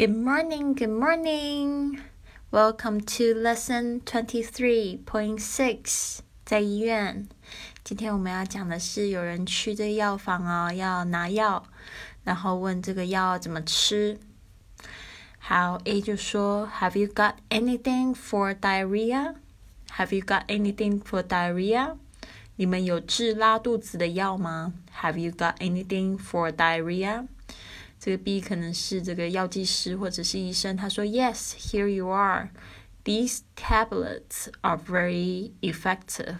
Good morning, good morning. Welcome to lesson twenty-three point six. 在医院，今天我们要讲的是有人去这个药房哦，要拿药，然后问这个药怎么吃。好，A 就说，Have you got anything for diarrhea? Have you got anything for diarrhea? 你们有治拉肚子的药吗？Have you got anything for diarrhea? 这个 B 可能是这个药剂师或者是医生，他说：“Yes, here you are. These tablets are very effective.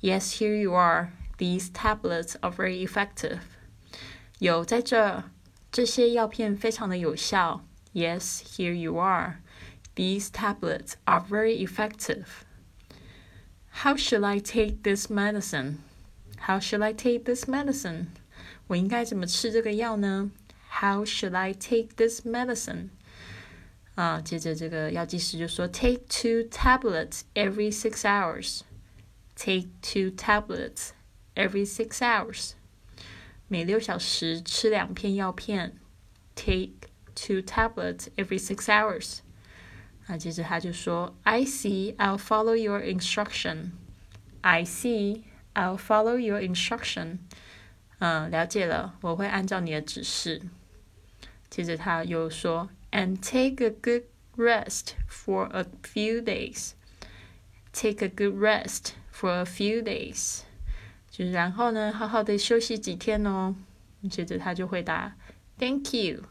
Yes, here you are. These tablets are very effective. 有在这，这些药片非常的有效。Yes, here you are. These tablets are very effective. How should I take this medicine? How should I take this medicine? 我应该怎么吃这个药呢 ？how should I take this medicine? 啊，接着这个药剂师就说，Take two tablets every six hours. Take two tablets every six hours. 每六小时吃两片药片。Take two tablets every six hours. 啊，接着他就说，I see, I'll follow your instruction. I see, I'll follow your instruction. 嗯，了解了，我会按照你的指示。 接着他又说，and take a good rest for a few days. Take a good rest for a few days. 就然后呢，好好的休息几天哦。接着他就回答，Thank you,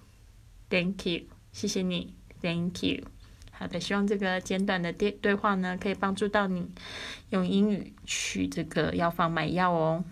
Thank you，谢谢你，Thank you。好的，希望这个简短的对对话呢，可以帮助到你用英语去这个药房买药哦。